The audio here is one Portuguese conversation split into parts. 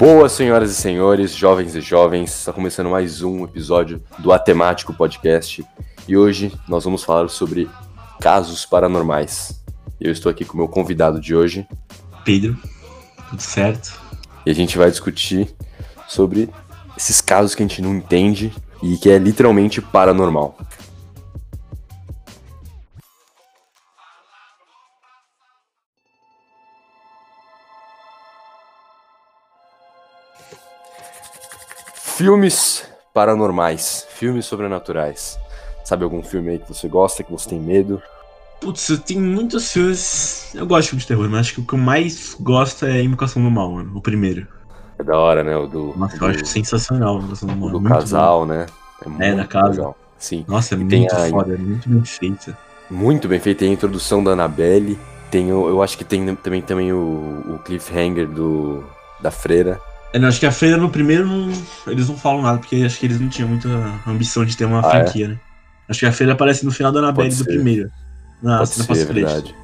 Boas senhoras e senhores, jovens e jovens, está começando mais um episódio do Atemático Podcast e hoje nós vamos falar sobre casos paranormais. Eu estou aqui com o meu convidado de hoje, Pedro, tudo certo? E a gente vai discutir sobre esses casos que a gente não entende e que é literalmente paranormal. Filmes paranormais, filmes sobrenaturais. Sabe algum filme aí que você gosta, que você tem medo? Putz, eu tenho muitos filmes. Eu gosto de filmes de terror, mas acho que o que eu mais gosto é Invocação do Mal, mano. O primeiro. É da hora, né? O do. Nossa, do, eu acho sensacional Invocação do Mal. o do muito casal, né? É, muito da casa. legal. Sim. bom. Nossa, é E muito a- foda, é muito bem feita. Muito bem feita. Tem a introdução da Annabelle. Tem o, eu acho que tem também, também o, o cliffhanger do, da freira. É, não, acho que a Freira no primeiro não, eles não falam nada, porque acho que eles não tinham muita ambição de ter uma Ah, é? franquia, né? Acho que a Freira aparece no final da Annabelle do primeiro. Na Pode cena ser, é verdade.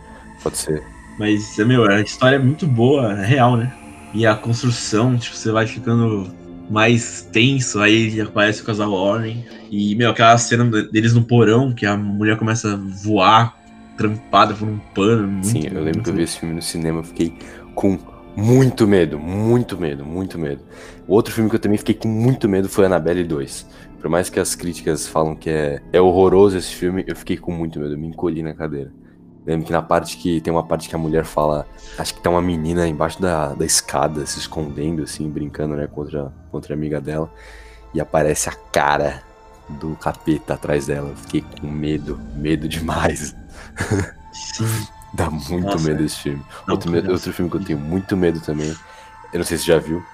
Pode ser. Mas, é, meu, a história é muito boa, é real, né? E a construção, tipo, você vai ficando mais tenso, aí aparece o casal Warren. E, meu, aquela cena deles no porão, que a mulher começa a voar, trampada por um pano. Muito, Sim, eu lembro muito que eu vi esse filme no cinema, eu fiquei com muito medo, muito medo, muito medo. Outro filme que eu também fiquei com muito medo foi Annabelle 2. Por mais que as críticas falam que é, é horroroso esse filme, eu fiquei com muito medo, eu me encolhi na cadeira. Lembro que na parte que tem uma parte que a mulher fala, acho que tá uma menina embaixo da, da escada, se escondendo, assim, brincando, né, contra, contra a amiga dela, e aparece a cara do capeta atrás dela. Eu fiquei com medo, medo demais. Sim. Dá muito Nossa, medo é. esse filme. Outro, outro filme que eu tenho muito medo também, eu não sei se você já viu,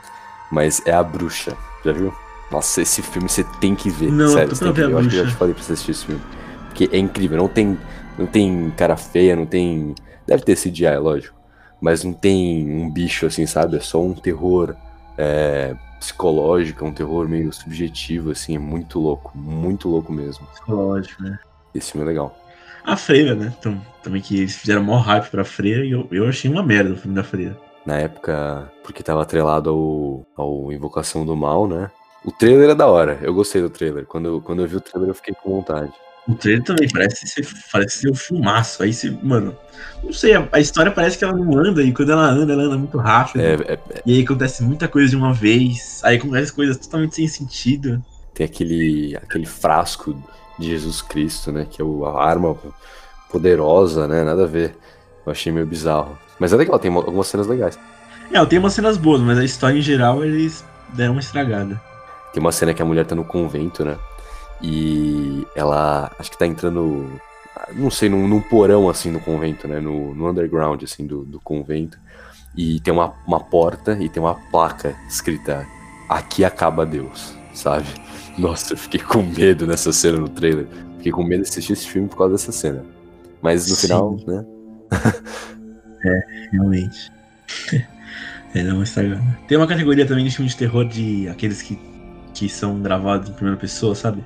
mas é A Bruxa. Já viu? Nossa, esse filme você tem que ver. Não, Sério, você tem que ver Eu acho que eu já te falei pra você assistir esse filme. Porque é incrível, não tem, não tem cara feia, não tem. Deve ter CGI, lógico. Mas não tem um bicho assim, sabe? É só um terror é, psicológico, é um terror meio subjetivo, assim, é muito louco. Muito louco mesmo. Psicológico, né? Esse filme é legal. A Freira, né? Então, também que eles fizeram maior hype pra Freira e eu, eu achei uma merda o filme da Freira. na época, porque tava atrelado ao, ao Invocação do Mal, né? O trailer é da hora, eu gostei do trailer. Quando, eu- quando eu vi o trailer, eu fiquei com vontade. O trailer também parece ser, parece ser um filmaço. Aí você, mano, não sei, a, a história parece que ela não anda, e quando ela anda, ela anda muito rápido. É, é- é- E aí acontece muita coisa de uma vez, aí acontece coisas totalmente sem sentido. tem aquele, aquele frasco de Jesus Cristo, né? Que é a arma poderosa, né? Nada a ver. Eu achei meio bizarro. Mas é legal, tem algumas cenas legais. É, tem umas cenas boas, mas a história em geral eles deram uma estragada. Tem uma cena que a mulher tá no convento, né? E ela acho que tá entrando, não sei, num, num porão assim no convento, né? No, no underground assim do, do convento. E tem uma, uma porta e tem uma placa escrita Aqui acaba Deus, sabe? Nossa, eu fiquei com medo nessa cena no trailer. Fiquei com medo de assistir esse filme por causa dessa cena. Mas no Sim. final, né? Realmente. é, dá uma estragada. Tem uma categoria também de filme de terror de aqueles que, que são gravados em primeira pessoa, sabe?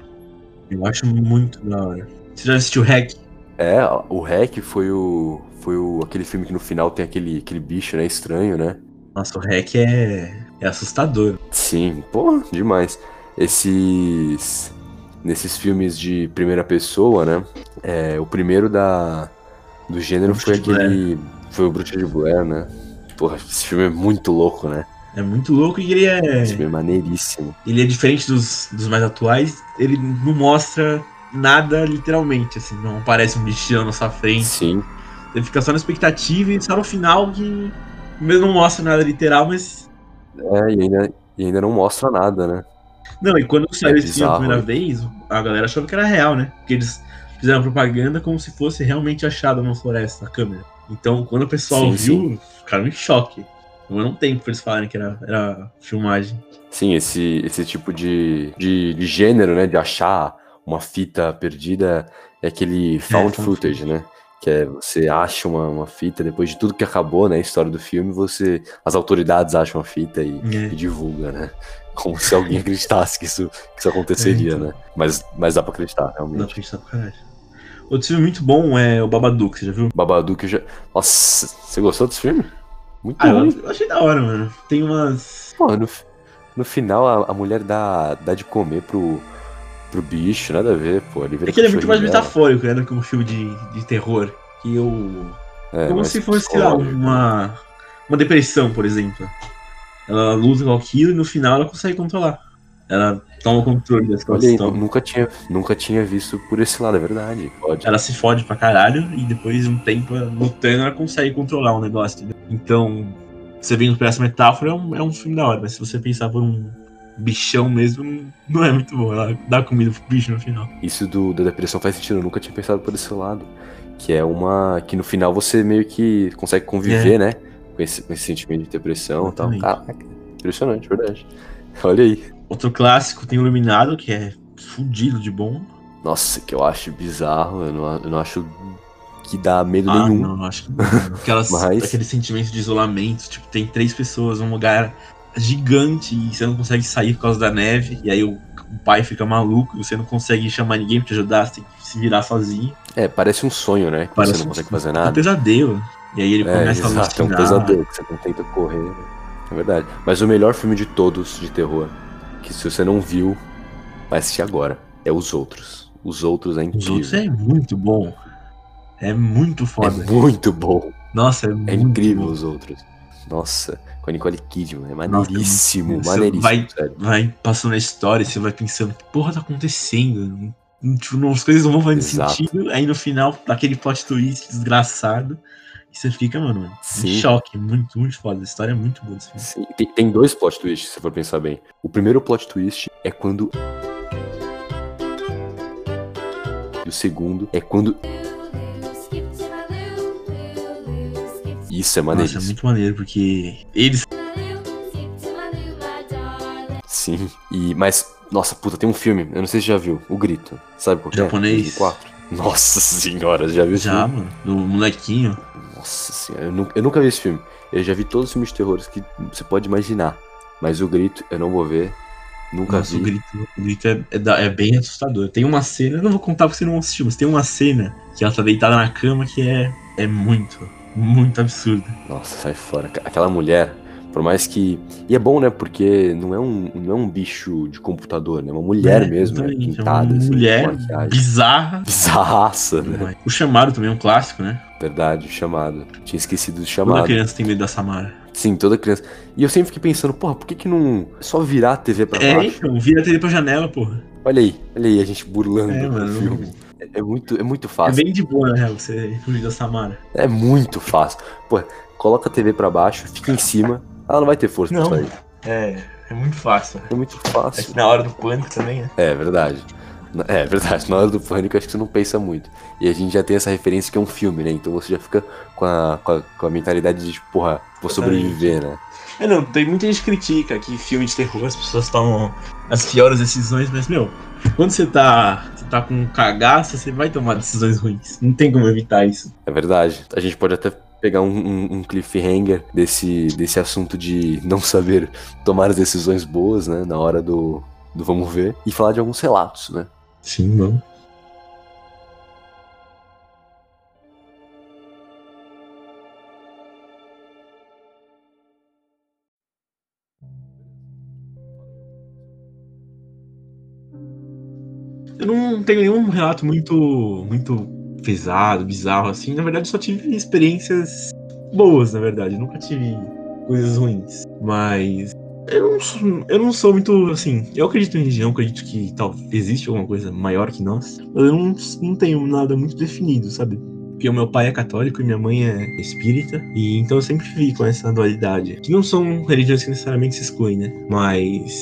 Eu acho muito da hora. Você já assistiu Hack? É, o Hack foi o. Foi o, aquele filme que no final tem aquele, aquele bicho, né? Estranho, né? Nossa, o Hack é, é assustador. Sim, pô, demais. Esses. Nesses filmes de primeira pessoa, né? É, o primeiro da. Do gênero foi aquele. Foi o Bruxa de Blair, né? Porra, esse filme é muito louco, né? É muito louco e ele é. Esse filme é maneiríssimo. Ele é diferente dos, dos mais atuais. Ele não mostra nada literalmente, assim. Não aparece um bichão na sua frente. Sim, Você fica só na expectativa e só no final que. Mesmo não mostra nada literal, mas. é, e ainda, e ainda não mostra nada, né? Não, e quando saiu É esse filme a primeira vez, a galera achava que era real, né? Porque eles fizeram propaganda como se fosse realmente achado numa floresta a câmera. Então, quando o pessoal Sim, viu, ficaram em choque. Demorou um tempo pra eles falarem que era, era filmagem. Sim, esse, esse tipo de, de, de gênero, né? De achar uma fita perdida é aquele found found footage, né? Que é você acha uma, uma fita, depois de tudo que acabou, né? A história do filme, você. As autoridades acham a fita e, É. e divulga, né? Como se alguém acreditasse que isso, que isso aconteceria, É, então. né? Mas, mas dá pra acreditar, Dá pra realmente. acreditar pra caralho. Outro filme muito bom é o Babadook, você já viu? Babadook eu já. Nossa, você gostou desse filme? Muito Ah, ruim. eu, achei da hora, mano. Tem umas. Pô, no, no final a, a mulher dá, dá de comer pro, pro bicho, nada a ver, pô. Ele É que ele é muito mais dela. metafórico, né? Do que um filme de, de terror. Que eu. É, Como se fosse, lá, uma. Uma depressão, por exemplo. Ela luta com aquilo e no final ela consegue controlar. Ela toma o controle da Olha aí, situação. nunca tinha, nunca tinha visto por esse lado, é verdade. Pode. Ela se fode pra caralho e depois de um tempo lutando ela consegue controlar o negócio, entendeu? Então, você vendo por essa metáfora é um, é um filme da hora, mas se você pensar por um bichão mesmo, não é muito bom. Ela dá comida pro bicho no final. Isso do, da depressão faz sentido, eu nunca tinha pensado por esse lado. Que é uma. Que no final você meio que consegue conviver, né? Com esse, com esse sentimento de depressão e tal. Caraca, impressionante, verdade. Olha aí. Outro clássico tem o Iluminado, que é fudido de bom. Nossa, que eu acho bizarro, eu não, eu não acho que dá medo Ah, nenhum. não, acho que não. Aquelas, Mas- Aquele sentimento de isolamento, tipo, tem três pessoas num lugar gigante e você não consegue sair por causa da neve, e aí o, o pai fica maluco e você não consegue chamar ninguém pra te ajudar, você tem que se virar sozinho. É, parece um sonho, né? Que Parece você não um- consegue fazer É um nada. pesadelo. E aí ele É, começa a exato, é um alucinar. pesadelo que você não tenta correr. né? É verdade. Mas o melhor filme de todos de terror, que se você não viu, vai assistir agora, é Os Outros. Os Outros é Os incrível. outros é muito bom. É muito É foda. muito bom. Nossa, é, É muito incrível bom. os outros. Nossa, com a Nicole Kidman. É Nossa, maneiríssimo, você maneiríssimo, vai- sério. Vai passando a história e você vai pensando, que porra tá acontecendo? Tipo, as coisas não vão fazendo Exato. sentido. Aí no final, aquele plot twist desgraçado. E você fica, mano, Sim. em choque. Muito, muito foda. A história é muito boa desse filme. Sim, Tem, tem dois plot twists, se for pensar bem. O primeiro plot twist é quando. E o segundo é quando. Isso é Nossa, é muito maneiro, porque eles. Sim. E, mas, nossa, puta, tem um filme, eu não sei se já viu, O Grito. Sabe qual que Japonês. é? 2004. Nossa senhora, já viu esse Já, mano, do molequinho. Nossa senhora, eu, nu- eu nunca vi esse filme. Eu já vi todos os filmes de terror que você pode imaginar. Mas O Grito eu não vou ver. Nunca Nossa, vi. o grito, o grito é, é é bem assustador. Tem uma cena, eu não vou contar porque você não assistiu, mas tem uma cena que ela tá deitada na cama que é, é muito, muito absurda. Nossa, sai fora. Aquela mulher, por mais que. E é bom, né? Porque não é um, não é um bicho de computador, né? É uma mulher É, mesmo, né? exatamente, é Pintada, uma assim, mulher bizarra. Bizarraça, né? O chamado também é um clássico, né? Verdade, chamado. Tinha esquecido do Toda chamado. criança tem medo da Samara. Sim, toda criança. E eu sempre fiquei pensando, porra, por que que não. é Só virar a TV pra É, baixo? então, vira a TV pra janela, porra. Olha aí, olha aí, a gente burlando É, o mano. filme. É, é muito, é muito É fácil. bem de boa, na real, você fugir da Samara. É muito fácil. Pô, coloca a TV pra baixo, fica em cima. Ela não vai ter força Não. pra sair. É, é muito fácil. É muito fácil. na hora do pânico também, né? É verdade. É verdade, na hora do pânico acho que você não pensa muito. E a gente já tem essa referência que é um filme, né? Então você já fica com a, com a, com a mentalidade de, tipo, porra, vou sobreviver, né? É, não, tem muita gente que critica que filme de terror as pessoas tomam as piores decisões, mas, meu, quando você tá, você tá com um cagaço, você vai tomar decisões ruins. Não tem como evitar isso. É verdade. A gente pode até pegar um, um- um cliffhanger desse, desse assunto de não saber tomar as decisões boas, né? Na hora do, do vamos ver. E falar de alguns relatos, né? Sim, não. Eu não tenho nenhum relato muito, muito pesado, bizarro assim. Na verdade, só tive experiências boas, na verdade. Nunca tive coisas ruins. Mas eu não, sou, eu não sou muito assim. Eu acredito em religião, acredito que tal, existe alguma coisa maior que nós. Mas eu não, não tenho nada muito definido, sabe? Porque o meu pai é católico e minha mãe é espírita. E então eu sempre vivi com essa dualidade. Que não são religiões que necessariamente se excluem, né? Mas.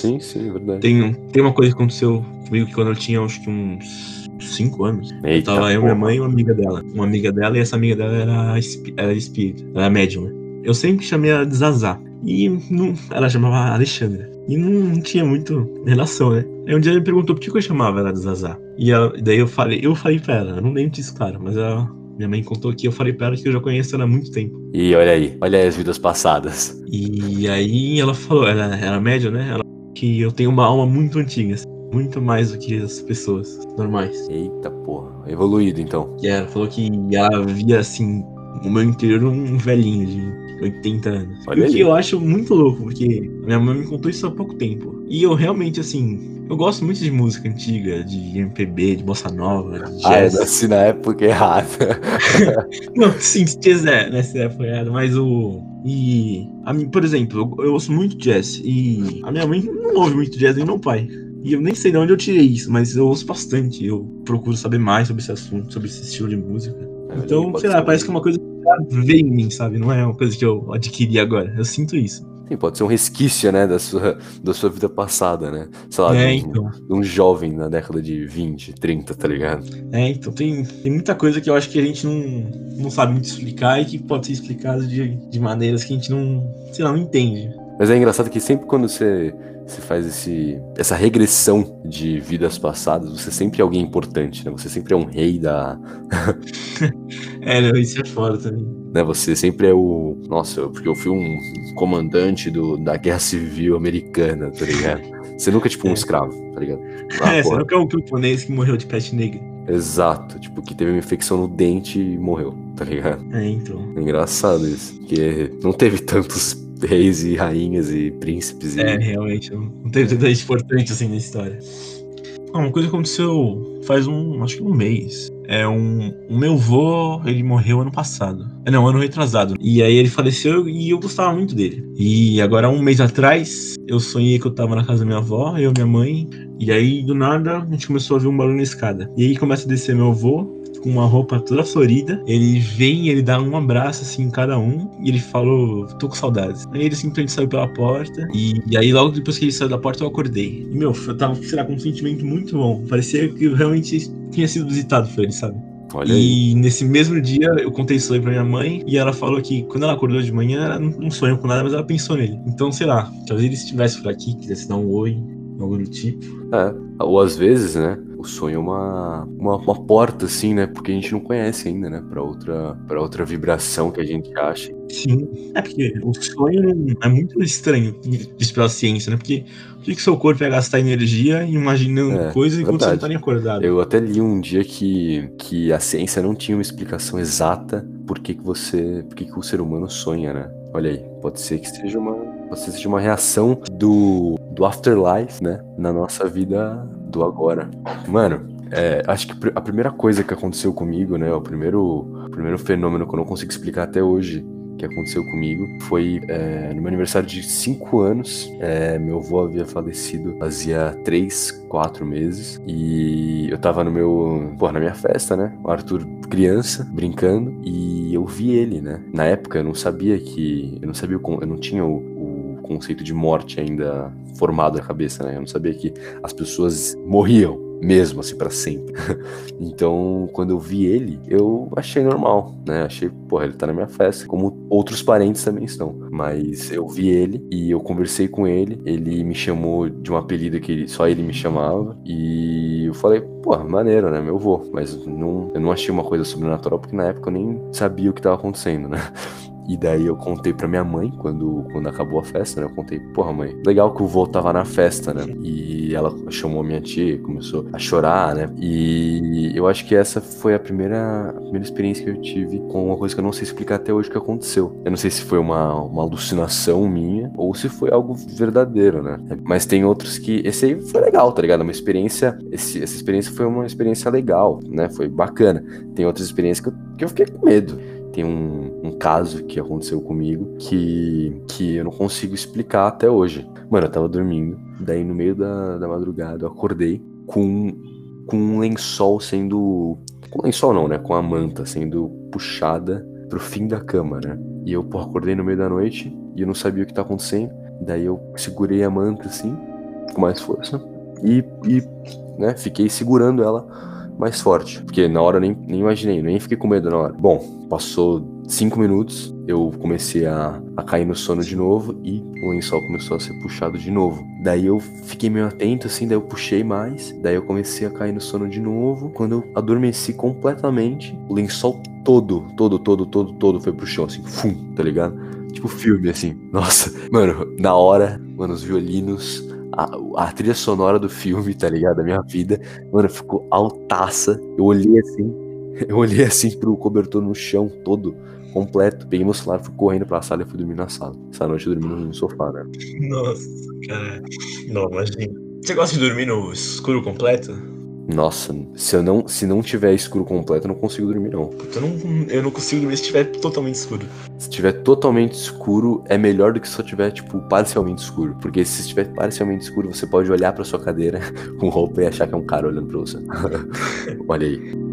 Sim, sim, é verdade. Tem, tem uma coisa que aconteceu comigo que quando eu tinha acho que uns 5 anos. Eita, Tava eu, porra. minha mãe e uma amiga dela. Uma amiga dela e essa amiga dela era, era espírita, era médium, né? Eu sempre chamei ela de Zazá. E não, ela chamava Alexandra. E não, não tinha muito relação, né? Aí um dia ela me perguntou por que que eu chamava ela de Zazá. E ela, daí eu falei, eu falei pra ela, eu não lembro disso, claro, mas ela, minha mãe contou que eu falei pra ela que eu já conheço ela há muito tempo. E olha aí, olha aí as vidas passadas. E aí ela falou, ela era médium, né? Ela que eu tenho uma alma muito antiga, assim, muito mais do que as pessoas normais. Eita porra, evoluído então. E ela falou que ela via assim o meu interior um velhinho de 80 anos. Olha o que aí. eu acho muito louco, porque minha mãe me contou isso há pouco tempo. E eu realmente, assim, eu gosto muito de música antiga, de MPB, de bossa nova, de Ah, jazz. nasci na época errada. Não, sim, se quiser, né? Se é apoiado, mas o. E. A mim, por exemplo, eu, eu ouço muito jazz. E a minha mãe não ouve muito jazz, nem meu pai. E eu nem sei de onde eu tirei isso, mas eu ouço bastante. Eu procuro saber mais sobre esse assunto, sobre esse estilo de música. Então, Pode sei lá, parece que é uma coisa que já veio em mim, sabe? Não é uma coisa que eu adquiri agora. Eu sinto isso. Sim, pode ser um resquício, né, da sua, da sua vida passada, né? Sei lá, é, de, um, então. de um jovem na década de 20, 30, tá ligado? É, então tem, tem muita coisa que eu acho que a gente não, não sabe muito explicar e que pode ser explicado de, de maneiras que a gente não, sei lá, não entende. Mas é engraçado que sempre quando você, você faz esse, essa regressão de vidas passadas, você sempre é alguém importante, né? Você sempre é um rei da. É, né, isso é foda também. Né? Você sempre é o. Nossa, porque eu fui um comandante do, da guerra civil americana, tá ligado? Você nunca é tipo um É. escravo, tá ligado? Ah, é, você porra. nunca é um camponês que morreu de peste negra. Exato, tipo, que teve uma infecção no dente e morreu, tá ligado? É, então. É engraçado isso. Porque não teve tantos reis e rainhas e príncipes e. É, realmente, não teve tanta gente importante assim na história. Ah, uma coisa aconteceu faz um, acho que um mês. É um, o meu avô, ele morreu ano passado. É, não, ano retrasado. E aí ele faleceu e eu gostava muito dele. E agora, um mês atrás, eu sonhei que eu tava na casa da minha avó, eu e minha mãe. E aí, do nada, a gente começou a ver um barulho na escada. E aí começa a descer meu avô, com uma roupa toda florida. Ele vem, ele dá um abraço assim em cada um e ele falou: tô com saudades. Aí ele simplesmente saiu pela porta e, e aí logo depois que ele saiu da porta eu acordei. E meu, eu tava, sei lá, com um sentimento muito bom. Parecia que eu realmente tinha sido visitado por ele, sabe? Olha aí. E nesse mesmo dia eu contei isso aí pra minha mãe e ela falou que quando ela acordou de manhã ela não sonhou com nada, mas ela pensou nele. Então, sei lá, talvez ele estivesse por aqui, quisesse dar um oi, algo do tipo. É. Ou às vezes, né? O sonho é uma, uma, uma porta, assim, né? Porque a gente não conhece ainda, né? Pra outra, pra outra vibração que a gente acha. Sim. É porque o sonho é muito estranho visto pela ciência, né? Porque o que que seu corpo ia gastar energia imaginando É, coisas enquanto você não verdade. tá nem acordado? Eu até li um dia que, que a ciência não tinha uma explicação exata por que, que você. por que, que o ser humano sonha, né? Olha aí, pode ser que seja uma. Que seja uma reação do, do afterlife, né? Na nossa vida do agora. Mano, é, acho que a primeira coisa que aconteceu comigo, né? O primeiro, o primeiro fenômeno que eu não consigo explicar até hoje que aconteceu comigo foi é, no meu aniversário de 5 anos. é, meu avô havia falecido fazia 3, 4 meses. E eu tava no meu. Pô, na minha festa, né? O Arthur, criança, brincando. E eu vi ele, né? Na época eu não sabia que. Eu não sabia o. con- Eu não tinha o conceito de morte ainda formado na cabeça, né? Eu não sabia que as pessoas morriam mesmo, assim, pra sempre. Então, quando eu vi ele, eu achei normal, né? Achei, porra, ele tá na minha festa, como outros parentes também estão. Mas eu vi ele e eu conversei com ele, ele me chamou de um apelido que só ele me chamava, e eu falei, porra, maneiro, né? Meu avô. Mas não, eu não achei uma coisa sobrenatural, porque na época eu nem sabia o que tava acontecendo, né? E daí eu contei pra minha mãe, quando, quando acabou a festa, né? Eu contei, porra, mãe, legal que o vô tava na festa, né? E ela chamou minha tia, começou a chorar, né? E eu acho que essa foi a primeira, a primeira experiência que eu tive com uma coisa que eu não sei explicar até hoje o que aconteceu. Eu não sei se foi uma, uma alucinação minha ou se foi algo verdadeiro, né? Mas tem outros que. Esse aí foi legal, tá ligado? Uma experiência. Esse, essa experiência foi uma experiência legal, né? Foi bacana. Tem outras experiências que eu, que eu fiquei com medo tem um caso que aconteceu comigo que, que eu não consigo explicar até hoje. Mano, eu tava dormindo, daí no meio da, da madrugada eu acordei com, com um lençol sendo. Com lençol não, né? Com a manta sendo puxada pro fim da cama, né? E eu, pô, acordei no meio da noite e eu não sabia o que tá acontecendo. Daí eu segurei a manta assim, com mais força, e, e né, fiquei segurando ela mais forte. Porque na hora eu nem, nem imaginei, nem fiquei com medo na hora. Bom, passou cinco minutos, eu comecei a, a cair no sono de novo e o lençol começou a ser puxado de novo. Daí eu fiquei meio atento, assim, daí eu puxei mais, daí eu comecei a cair no sono de novo. Quando eu adormeci completamente, o lençol todo, todo, todo, todo, todo foi pro chão, assim, fum, tá ligado? Tipo filme, assim. Nossa, mano, na hora, mano, os violinos, a, a trilha sonora do filme, tá ligado? Da minha vida, mano, ficou altaça. Eu olhei assim, eu olhei assim pro cobertor no chão todo, completo. Peguei meu celular, fui correndo pra sala e fui dormir na sala. Essa noite eu dormi no sofá, né? Nossa, cara. Não, imagina. Você gosta de dormir no escuro completo? Nossa, se eu não, se não tiver escuro completo, eu não consigo dormir, não. Eu não, eu não consigo dormir se tiver totalmente escuro. Se tiver totalmente escuro, é melhor do que se só tiver, tipo, parcialmente escuro. Porque se estiver parcialmente escuro, você pode olhar pra sua cadeira com roupa e achar que é um cara olhando pra você. Olha aí.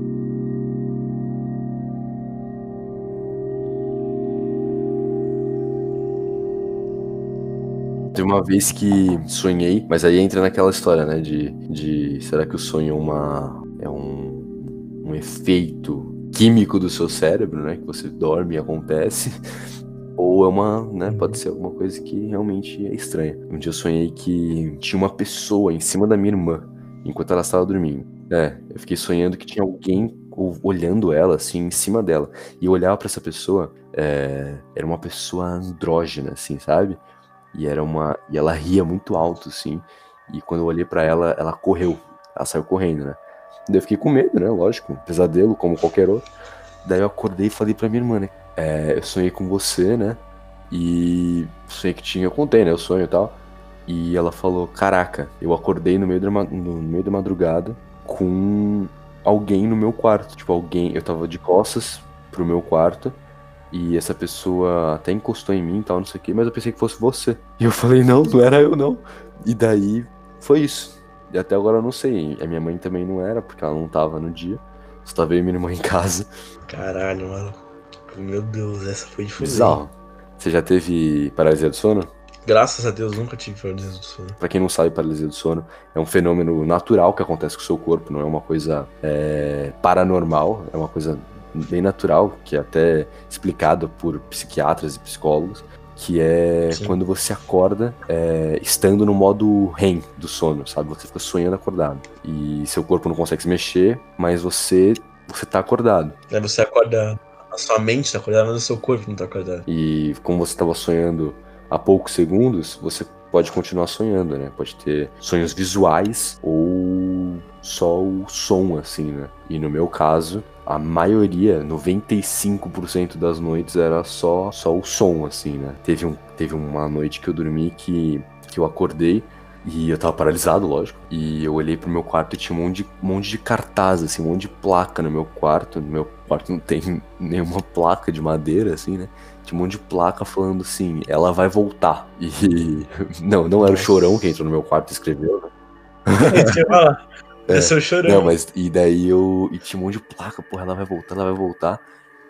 Teve uma vez que sonhei, mas aí entra naquela história, né? De, de será que o sonho é uma. é um, um efeito químico do seu cérebro, né? Que você dorme e acontece. Ou é uma, né? Pode ser alguma coisa que realmente é estranha. Um dia eu sonhei que tinha uma pessoa em cima da minha irmã, enquanto ela estava dormindo. É, eu fiquei sonhando que tinha alguém olhando ela, assim, em cima dela. E eu olhava para essa pessoa, é, era uma pessoa andrógena, assim, sabe? E era uma. E ela ria muito alto, assim. E quando eu olhei para ela, ela correu. Ela saiu correndo, né? Daí eu fiquei com medo, né? Lógico, pesadelo, como qualquer outro. Daí eu acordei e falei pra minha irmã, né? É, eu sonhei com você, né? E sonhei que tinha, eu contei, né? O sonho e tal. E ela falou: Caraca, eu acordei no meio da, no meio da madrugada com alguém no meu quarto. Tipo, alguém. Eu tava de costas pro meu quarto e essa pessoa até encostou em mim e tal, não sei o quê, mas eu pensei que fosse você. E eu falei, não, não era eu não. E daí foi isso. E até agora eu não sei. A minha mãe também não era, porque ela não tava no dia. Só tava eu e minha irmã em casa. Caralho, mano. Meu Deus, essa foi difícil. Bizarro. Você já teve paralisia do sono? Graças a Deus nunca tive paralisia do sono. Pra quem não sabe, paralisia do sono é um fenômeno natural que acontece com o seu corpo, não é uma coisa é, paranormal, é uma coisa bem natural, que é até explicado por psiquiatras e psicólogos, que é Sim. quando você acorda é, estando no modo REM do sono, sabe? Você fica sonhando acordado. E seu corpo não consegue se mexer, mas você você tá acordado. É, você acorda. A sua mente tá acordada, mas o seu corpo não tá acordado. E como você estava sonhando há poucos segundos, você pode continuar sonhando, né? Pode ter sonhos visuais ou só o som, assim, né? E no meu caso, a maioria, 95% das noites era só só o som, assim, né? Teve, um, teve uma noite que eu dormi que, que eu acordei e eu tava paralisado, lógico. E eu olhei pro meu quarto e tinha um monte de, um monte de cartaz, assim, um monte de placa no meu quarto. No meu quarto não tem nenhuma placa de madeira, assim, né? Tinha um monte de placa falando assim, ela vai voltar. E. Não, não era o chorão que entrou no meu quarto e escreveu, né? É, eu chorando. Não, mas e daí eu. E tinha um monte de placa, porra, ela vai voltar, ela vai voltar.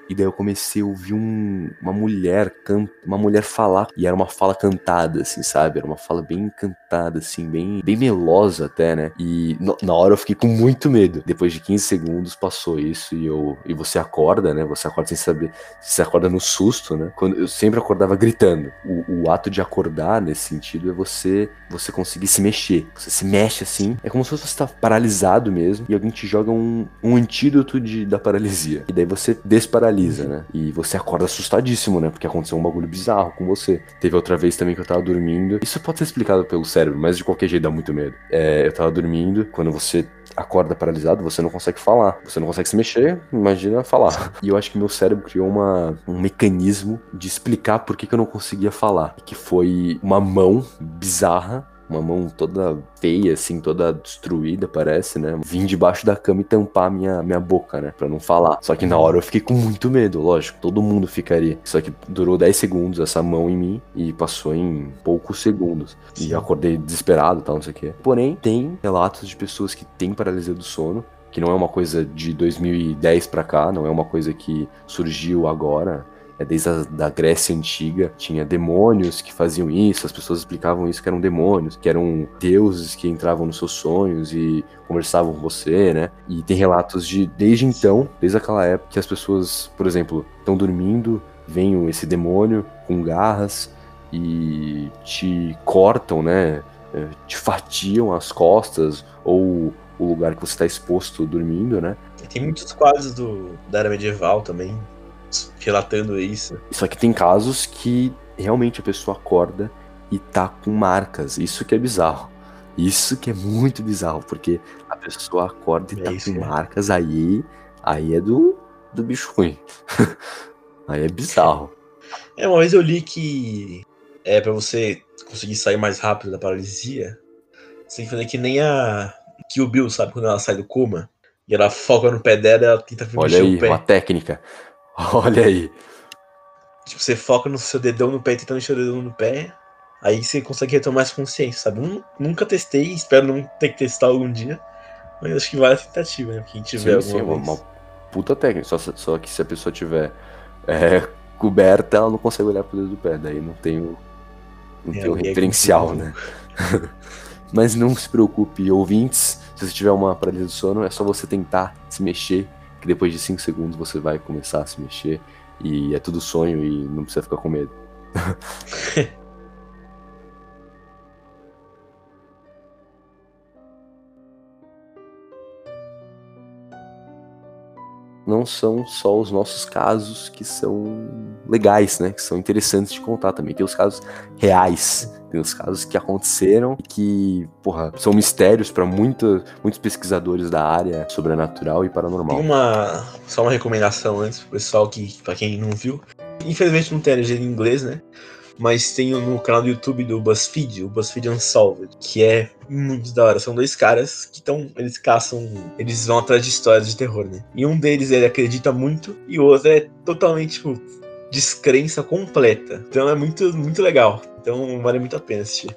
E daí eu comecei a ouvir um, uma mulher can, uma mulher falar. E era uma fala cantada, assim, sabe? Era uma fala bem cantada, assim, bem, bem melosa até, né? E no, na hora eu fiquei com muito medo. Depois de 15 segundos passou isso e eu e você acorda, né? Você acorda sem saber. Você acorda no susto, né? Quando eu sempre acordava gritando. O, o ato de acordar nesse sentido é você você conseguir se mexer. Você se mexe assim. É como se você está paralisado mesmo. E alguém te joga um, um antídoto de, da paralisia. E daí você desparalisa paralisa, né? E você acorda assustadíssimo, né? Porque aconteceu um bagulho bizarro com você. Teve outra vez também que eu tava dormindo. Isso pode ser explicado pelo cérebro, mas de qualquer jeito dá muito medo. É, eu tava dormindo, quando você acorda paralisado, você não consegue falar. Você não consegue se mexer, imagina falar. E eu acho que meu cérebro criou uma, um mecanismo de explicar por que, que eu não conseguia falar. Que foi uma mão bizarra uma mão toda feia, assim, toda destruída, parece, né? Vim debaixo da cama e tampar minha, minha boca, né? Pra não falar. Só que na hora eu fiquei com muito medo, lógico. Todo mundo ficaria. Só que durou 10 segundos essa mão em mim e passou em poucos segundos. Sim. E acordei desesperado e tal, não sei o quê. Porém, tem relatos de pessoas que têm paralisia do sono que não é uma coisa de 2010 para cá, não é uma coisa que surgiu agora. É desde a da Grécia Antiga, tinha demônios que faziam isso, as pessoas explicavam isso que eram demônios, que eram deuses que entravam nos seus sonhos e conversavam com você, né? E tem relatos de, desde então, desde aquela época, que as pessoas, por exemplo, estão dormindo, vem esse demônio com garras e te cortam, né? É, te fatiam as costas ou o lugar que você está exposto dormindo, né? Tem muitos quadros do, da era medieval também, relatando isso. Só que tem casos que realmente a pessoa acorda e tá com marcas. Isso que é bizarro. Isso que é muito bizarro, porque a pessoa acorda e é tá isso, com é. marcas, aí, aí é do, do bicho ruim. Aí é bizarro. É, uma vez eu li que é para você conseguir sair mais rápido da paralisia, você tem que fazer que nem a Kill Bill, sabe? Quando ela sai do coma e ela foca no pé dela ela tenta Olha aí, o pé. uma técnica. Olha aí. Tipo, você foca no seu dedão no pé, tentando encher o dedão no pé, aí você consegue retomar essa consciência, sabe? nunca testei, espero não ter que testar algum dia, mas acho que vale a tentativa, né? Quem tiver sim, sim, uma, uma, puta técnica, só, só que se a pessoa tiver é, coberta, ela não consegue olhar pro dedo do pé, daí não tem o, não é, tem o é referencial, né? mas não se preocupe, ouvintes, se você tiver uma paralisia do sono, é só você tentar se mexer, que depois de 5 segundos você vai começar a se mexer e é tudo sonho e não precisa ficar com medo. não são só os nossos casos que são legais, né? Que são interessantes de contar também. Tem os casos reais, tem os casos que aconteceram e que, porra, são mistérios para muitos pesquisadores da área sobrenatural e paranormal. Tem uma só uma recomendação antes pro pessoal que para quem não viu. Infelizmente não tem legenda em inglês, né? Mas tem no canal do YouTube do BuzzFeed, o BuzzFeed Unsolved, que é muito da hora. São dois caras que estão, eles caçam, eles vão atrás de histórias de terror, né? E um deles ele acredita muito e o outro é totalmente tipo descrença completa. Então é muito muito legal. Então vale muito a pena assistir.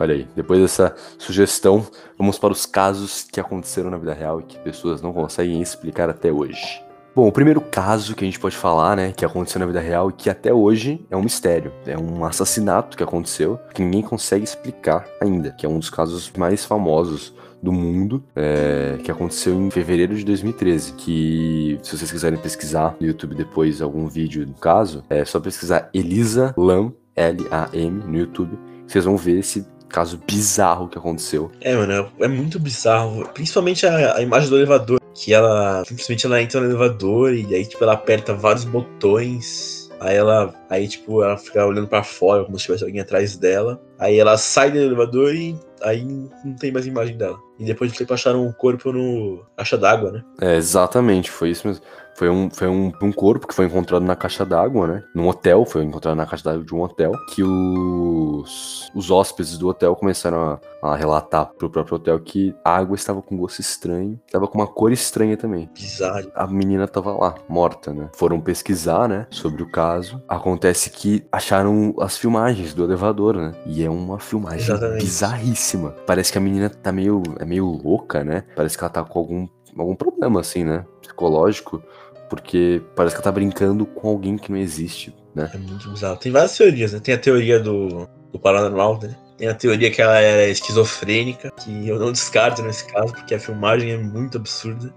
Olha aí, depois dessa sugestão, vamos para os casos que aconteceram na vida real e que pessoas não conseguem explicar até hoje. Bom, o primeiro caso que a gente pode falar, né, que aconteceu na vida real e que até hoje é um mistério. É um assassinato que aconteceu que ninguém consegue explicar ainda, que é um dos casos mais famosos do mundo, é, que aconteceu em fevereiro de 2013. Que, se vocês quiserem pesquisar no YouTube depois algum vídeo do caso, é só pesquisar Elisa Lam, L-A-M, no YouTube. Vocês vão ver esse caso bizarro que aconteceu. É, mano, é muito bizarro. Principalmente a, a imagem do elevador que ela simplesmente ela entra no elevador e aí tipo ela aperta vários botões. Aí ela, aí tipo, ela fica olhando para fora como se tivesse alguém atrás dela. Aí ela sai do elevador e aí não tem mais imagem dela. E depois de tempo acharam o corpo no caixa d'água, né? É, exatamente, foi isso mesmo. Foi um, foi um, um corpo que foi encontrado na caixa d'água, né? Num hotel, foi encontrado na caixa d'água de um hotel, que os, os hóspedes do hotel começaram a, a relatar pro próprio hotel que a água estava com gosto estranho, estava com uma cor estranha também. Bizarro. A menina estava lá, morta, né? Foram pesquisar, né, sobre o caso. Acontece que acharam as filmagens do elevador, né? E é uma filmagem Exatamente. bizarríssima. Parece que a menina tá meio, é meio louca, né? Parece que ela tá com algum, algum problema, assim, né? Psicológico porque parece que ela tá brincando com alguém que não existe, né? É muito bizarro. Tem várias teorias, né? Tem a teoria do, do paranormal, né? Tem a teoria que ela era esquizofrênica, que eu não descarto nesse caso, porque a filmagem é muito absurda.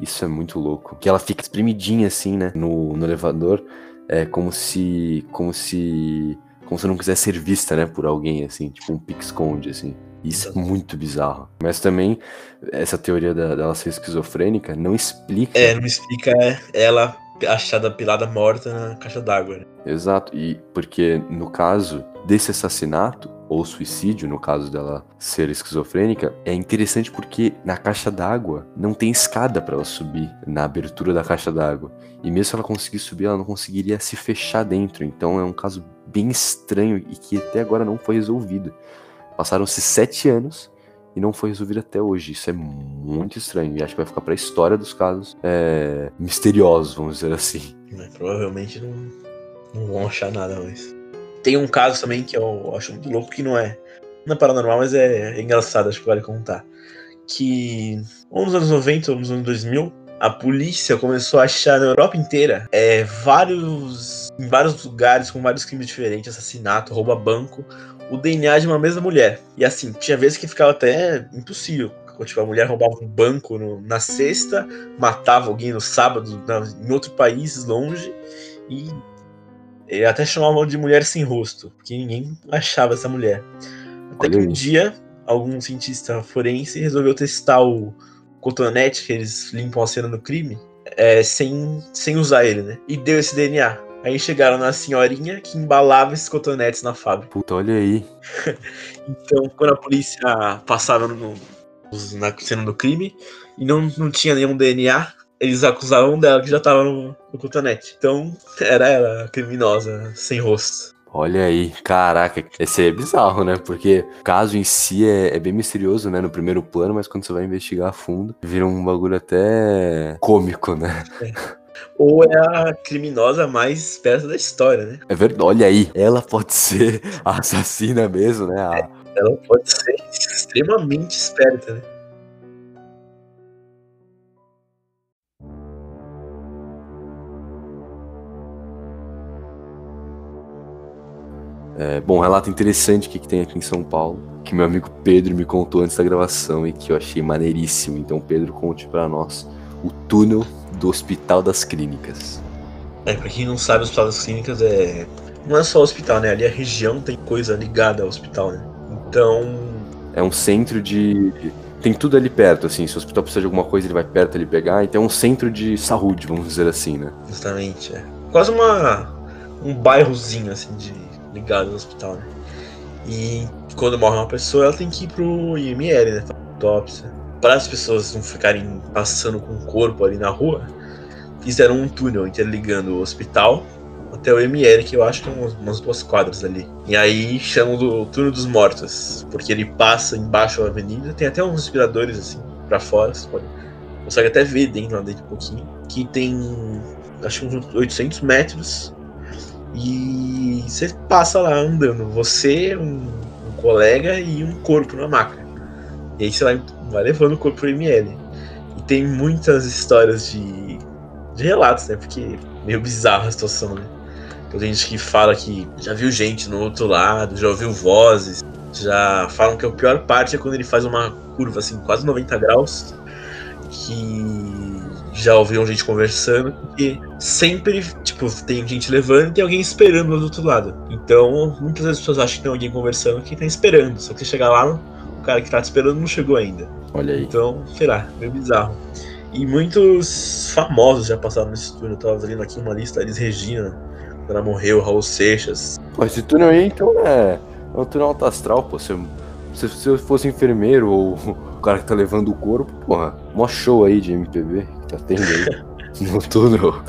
Isso é muito louco. Que ela fica espremidinha assim, né? No, no elevador. É como se. como se. como se não quisesse ser vista, né? Por alguém, assim, tipo um pique-esconde, assim. Isso é muito bizarro. Mas também, essa teoria da, dela ser esquizofrênica não explica. É, não explica ela achada pilada morta na caixa d'água. Né? Exato, e porque no caso desse assassinato, ou suicídio, no caso dela ser esquizofrênica, é interessante porque na caixa d'água não tem escada para ela subir na abertura da caixa d'água. E mesmo se ela conseguisse subir, ela não conseguiria se fechar dentro. Então é um caso bem estranho e que até agora não foi resolvido. Passaram-se sete anos e não foi resolvido até hoje. Isso é muito estranho. E acho que vai ficar para a história dos casos é, misteriosos, vamos dizer assim. Mas, provavelmente não, não vão achar nada mais. Tem um caso também que eu acho muito louco, que não é, não é paranormal, mas é, é engraçado, acho que vale contar. Que nos anos 90 ou nos anos 2000, a polícia começou a achar na Europa inteira é, vários. em vários lugares com vários crimes diferentes, assassinato, rouba banco, o DNA de uma mesma mulher. E assim, tinha vezes que ficava até impossível. Tipo, a mulher roubava um banco no, na sexta, matava alguém no sábado na, em outro país longe e, e até chamavam de mulher sem rosto, porque ninguém achava essa mulher. Até que um dia, algum cientista forense resolveu testar o cotonete que eles limpam a cena do crime é, sem, sem usar ele, né? E deu esse DNA. Aí chegaram na senhorinha que embalava esses cotonetes na fábrica. Puta, olha aí. então, quando a polícia passava no, na cena do crime e não, não tinha nenhum DNA, eles acusavam dela que já tava no, no cotonete. Então, era ela a criminosa, sem rosto. Olha aí, caraca, esse aí é bizarro, né? Porque o caso em si é, é, bem misterioso, né? No primeiro plano, mas quando você vai investigar a fundo, vira um bagulho até cômico, né? É. Ou é a criminosa mais esperta da história, né? É verdade, olha aí, ela pode ser a assassina mesmo, né? A... É, ela pode ser extremamente esperta, né? É, bom, relato interessante que, que tem aqui em São Paulo, que meu amigo Pedro me contou antes da gravação e que eu achei maneiríssimo. Então, Pedro, conte para nós o túnel do Hospital das Clínicas. É, pra quem não sabe, o Hospital das Clínicas é. Não é só o hospital, né? Ali a região tem coisa ligada ao hospital, né? Então. É um centro de. Tem tudo ali perto, assim. Se o hospital precisa de alguma coisa, ele vai perto ali pegar. Então é um centro de saúde, vamos dizer assim, né? Justamente, é. Quase uma. um bairrozinho, assim, de ligado ao hospital, né? E quando morre uma pessoa, ela tem que ir pro IML, né? Autópsia. Para as pessoas não ficarem passando com o corpo ali na rua, fizeram um túnel interligando o hospital até o ML, que eu acho que é umas, duas quadras ali. E aí chamam do túnel dos mortos, porque ele passa embaixo da avenida, tem até uns respiradores assim para fora, você pode, consegue até ver dentro lá dentro um pouquinho, que tem acho que uns 800 metros e você passa lá andando, você, um, um colega e um corpo na maca. E aí você vai, vai levando o corpo pro ML. E tem muitas histórias de, de relatos, né? Porque meio bizarra a situação, né? Tem gente que fala que já viu gente no outro lado, já ouviu vozes, já falam que a pior parte é quando ele faz uma curva assim, quase 90 graus, que já ouviram gente conversando, porque sempre, tipo, tem gente levando e tem alguém esperando do outro lado. Então, muitas vezes as pessoas acham que tem alguém conversando que tá esperando. Só que você chegar lá, cara que tá te esperando não chegou ainda. Olha aí. Então, sei lá, meio bizarro. E muitos famosos já passaram nesse túnel. Eu tava vendo aqui uma lista, Elis Regina, quando ela morreu, Raul Seixas. Pô, esse túnel aí, então, é, é um túnel alto astral, pô. Você se, se eu fosse enfermeiro ou o cara que tá levando o corpo, porra, mó show aí de MPB que tá tendo aí no túnel.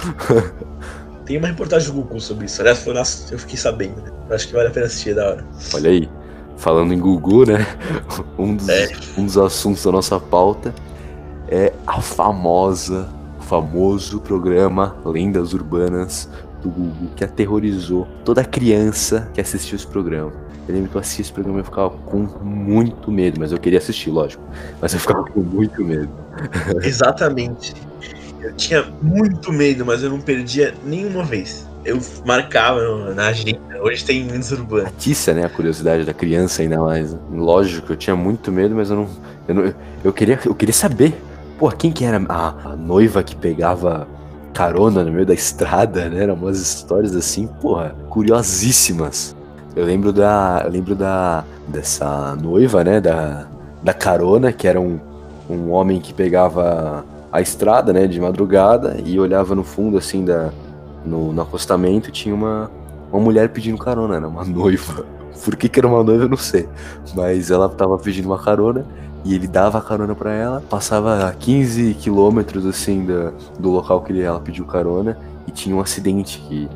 Tem uma reportagem do Gugu sobre isso. Aliás, foi nossa, eu fiquei sabendo, né? Acho que vale a pena assistir, é da hora. Olha aí, falando em Gugu, né? Um dos, é. um dos assuntos da nossa pauta é a famosa, o famoso programa Lendas Urbanas do Gugu que aterrorizou toda criança que assistiu esse programa. Eu lembro que eu assisti esse programa e eu ficava com muito medo, mas eu queria assistir, lógico. Mas eu ficava com muito medo. Exatamente. Eu tinha muito medo, mas eu não perdia nenhuma vez. Eu marcava na agenda. Hoje tem Minas Urbanas. Atiça, né? A curiosidade da criança ainda mais. Lógico, eu tinha muito medo, mas eu não. Eu, não, eu, queria, eu queria saber. Pô, quem que era a, a noiva que pegava carona no meio da estrada, né? Eram umas histórias assim, porra, curiosíssimas. Eu lembro da. Eu lembro da. dessa noiva, né? Da, da carona, que era um, um homem que pegava a estrada, né, de madrugada e olhava no fundo, assim, da, no, no acostamento, tinha uma, uma mulher pedindo carona, né, uma noiva. Por que, que era uma noiva, eu não sei. Mas ela tava pedindo uma carona e ele dava a carona para ela, passava a 15 quilômetros, assim, do, do local que ela pediu carona e tinha um acidente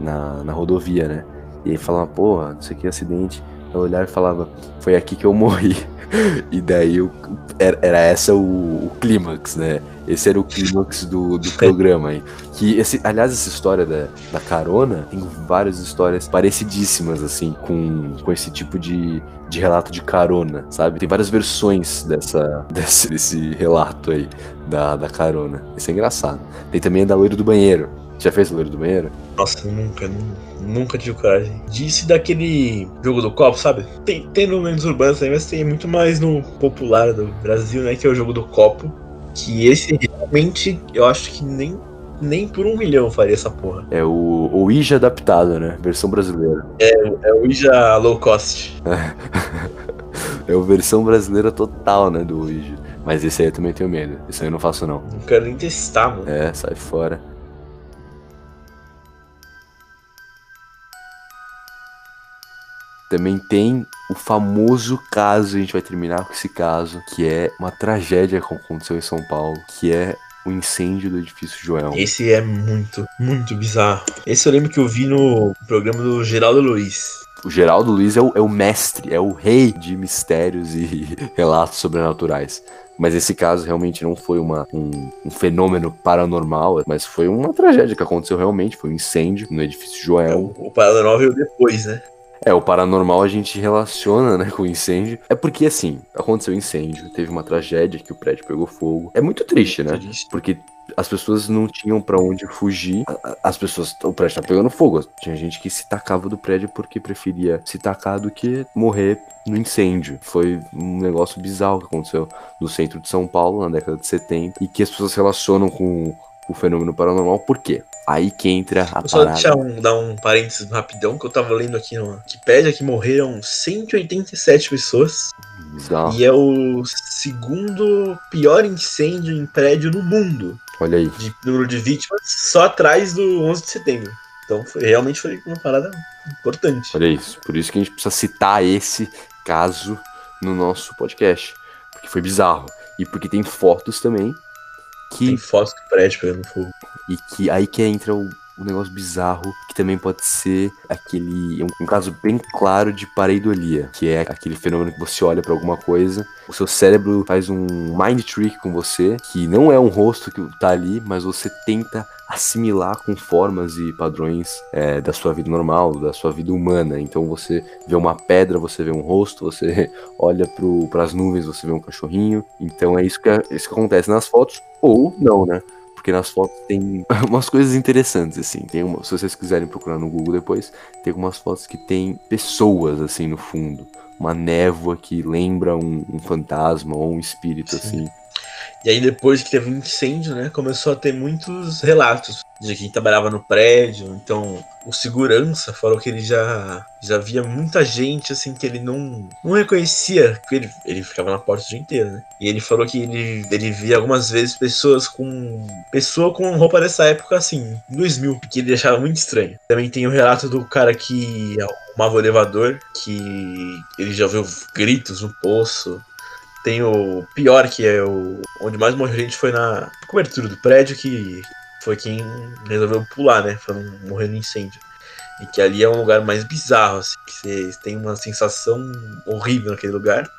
na, na rodovia, né. E aí falava, porra, não sei que acidente. Eu olhava e falava, foi aqui que eu morri. e daí eu, era, era essa o, o clímax, né? Esse era o clímax do, do programa aí. Que esse, aliás, essa história da, da carona tem várias histórias parecidíssimas, assim, com, com esse tipo de, de relato de carona, sabe? Tem várias versões dessa, desse, desse relato aí da, da carona. Isso é engraçado. Tem também a da loira do banheiro. Já fez o loiro do banheiro? Nossa, nunca, nunca tive coragem. Disse daquele jogo do copo, sabe? Tem, tem no Lendas Urbanas também, mas tem muito mais no popular do Brasil, né? Que é o jogo do copo. Que esse realmente, eu acho que nem, nem por um milhão faria essa porra. É o, o Ouija adaptado, né? Versão brasileira. É, é o Ouija low cost. É. a versão brasileira total, né? Do Ouija. Mas esse aí eu também tenho medo. Esse aí eu não faço, não. Não quero nem testar, mano. É, sai fora. Também tem o famoso caso, a gente vai terminar com esse caso, que é uma tragédia que aconteceu em São Paulo, que é o incêndio do edifício Joel. Esse é muito, muito bizarro. Esse eu lembro que eu vi no programa do Geraldo Luiz. O Geraldo Luiz é o, é o mestre, é o rei de mistérios e relatos sobrenaturais. Mas esse caso realmente não foi uma, um, um, fenômeno paranormal, mas foi uma tragédia que aconteceu realmente. Foi um incêndio no edifício Joel. O, o paranormal veio depois, né? É, o paranormal a gente relaciona, né, com incêndio. É porque, assim, aconteceu incêndio, teve uma tragédia que o prédio pegou fogo. É muito triste, né? Porque as pessoas não tinham para onde fugir. As pessoas, o prédio tá pegando fogo. Tinha gente que se tacava do prédio porque preferia se tacar do que morrer no incêndio. Foi um negócio bizarro que aconteceu no centro de São Paulo na década de 70 e que as pessoas relacionam com o fenômeno paranormal. Por quê? Aí que entra a Só parada. deixar um, dar um parênteses rapidão, que eu tava lendo aqui no Wikipedia que morreram 187 pessoas. Exato. E é o segundo pior incêndio em prédio no mundo. Olha aí. De número de vítimas, só atrás do 11 de setembro. Então foi, realmente foi uma parada importante. Olha isso. Por isso que a gente precisa citar esse caso no nosso podcast. Porque foi bizarro. E porque tem fotos também que. Tem fotos do prédio pegando fogo. E que aí que entra o, um negócio bizarro, que também pode ser aquele. Um, um, caso bem claro de pareidolia, que é aquele fenômeno que você olha para alguma coisa, o seu cérebro faz um mind trick com você, que não é um rosto que tá ali, mas você tenta assimilar com formas e padrões é, da sua vida normal, da sua vida humana. Então você vê uma pedra, você vê um rosto, você olha para as nuvens, você vê um cachorrinho. Então é isso que, é isso que acontece nas fotos, ou não, né? Porque nas fotos tem umas coisas interessantes, assim. Tem uma, se vocês quiserem procurar no Google depois, tem algumas fotos que tem pessoas, assim, no fundo. Uma névoa que lembra um, um fantasma ou um espírito, Sim. assim. E aí depois que teve um incêndio, né, começou a ter muitos relatos de quem trabalhava no prédio. Então, o segurança falou que ele já já via muita gente assim que ele não não reconhecia, porque ele, ele ficava na porta o dia inteiro, né? E ele falou que ele, ele via algumas vezes pessoas com pessoa com roupa dessa época assim, 2000, que ele achava muito estranho. Também tem o relato do cara que arrumava o elevador, que ele já viu gritos no poço, tem o pior, que é o. Onde mais morreu gente foi na cobertura do prédio, que foi quem resolveu pular, né? Pra não morrer no incêndio. E que ali é um lugar mais bizarro, assim, que você tem uma sensação horrível naquele lugar.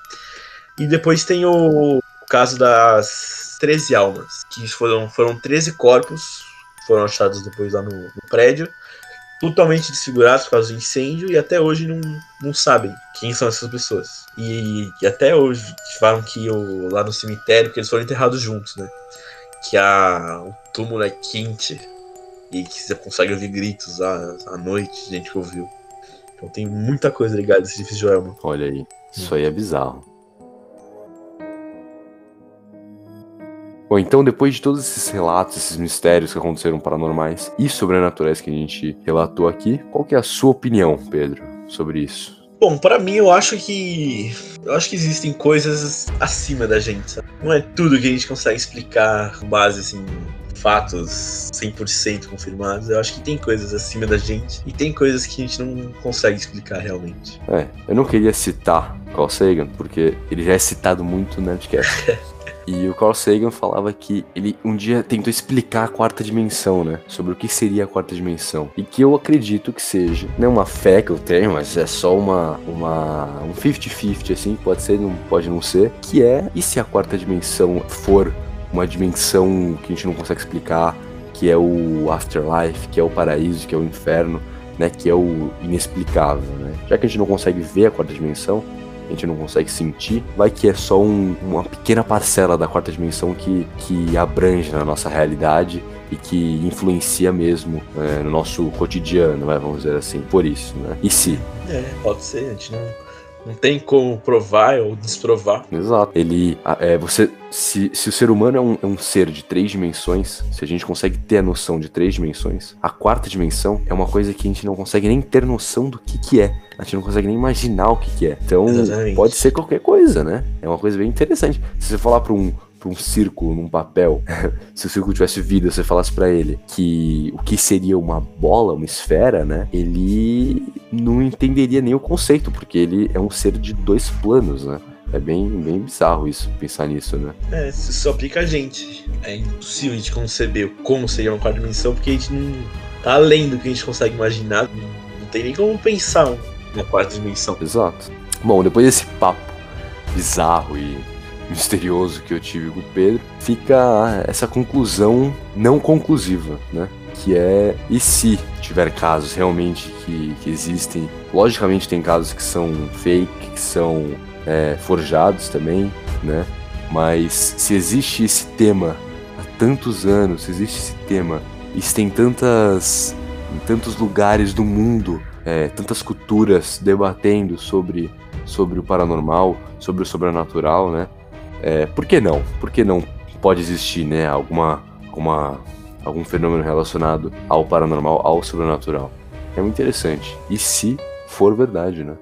E depois tem o, o caso das 13 almas, que foram, foram 13 corpos, foram achados depois lá no, no prédio totalmente desfigurados por causa do incêndio e até hoje não, não sabem quem são essas pessoas. E, e até hoje falam que o, lá no cemitério que eles foram enterrados juntos, né? Que a, o túmulo é quente e que você consegue ouvir gritos à, à noite, gente que ouviu. Então tem muita coisa ligada a esse edifício de. Olha aí, isso aí é bizarro. Bom, então depois de todos esses relatos, esses mistérios que aconteceram paranormais e sobrenaturais que a gente relatou aqui, qual que é a sua opinião, Pedro, sobre isso? Bom, para mim eu acho que eu acho que existem coisas acima da gente. Sabe? Não é tudo que a gente consegue explicar com base assim fatos 100% confirmados. Eu acho que tem coisas acima da gente e tem coisas que a gente não consegue explicar realmente. É, eu não queria citar Carl Sagan, porque ele já é citado muito no Nerdcast. E o Carl Sagan falava que ele um dia tentou explicar a quarta dimensão, né? Sobre o que seria a quarta dimensão. E que eu acredito que seja, não é uma fé que eu tenho, mas é só uma, uma um 50-50, assim, pode ser, não pode não ser, que é, e se a quarta dimensão for uma dimensão que a gente não consegue explicar, que é o afterlife, que é o paraíso, que é o inferno, né? Que é o inexplicável, né? Já que a gente não consegue ver a quarta dimensão, a gente não consegue sentir, vai que é só um, uma pequena parcela da quarta dimensão que, que abrange na nossa realidade e que influencia mesmo é, no nosso cotidiano, né, vamos dizer assim, por isso, né? E se? É, pode ser, a gente não não tem como provar ou desprovar. Exato. Ele. É, você. Se, se o ser humano é um, é um ser de três dimensões, se a gente consegue ter a noção de três dimensões, a quarta dimensão é uma coisa que a gente não consegue nem ter noção do que, que é. A gente não consegue nem imaginar o que, que é. Então, Exatamente. pode ser qualquer coisa, né? É uma coisa bem interessante. Se você falar para um, para um círculo num papel, se o círculo tivesse vida, você falasse para ele que o que seria uma bola, uma esfera, né? Ele não entenderia nem o conceito, porque ele é um ser de dois planos, né? É bem, bem bizarro isso, pensar nisso, né? É, isso só aplica a gente. É impossível a gente conceber como seria uma quarta dimensão, porque a gente não tá além do que a gente consegue imaginar. Não tem nem como pensar uma quarta dimensão. Exato. Bom, depois desse papo bizarro e misterioso que eu tive com o Pedro, fica essa conclusão não conclusiva, né? Que é, e se tiver casos realmente que, que existem? Logicamente tem casos que são fake, que são é, forjados também, né? Mas se existe esse tema há tantos anos, se existe esse tema, e se tem tantas, em tantos lugares do mundo, é, tantas culturas debatendo sobre, sobre o paranormal, sobre o sobrenatural, né? É, por que não? Por que não pode existir, né? Alguma, alguma, algum fenômeno relacionado ao paranormal, ao sobrenatural? É muito interessante. E se for verdade, né?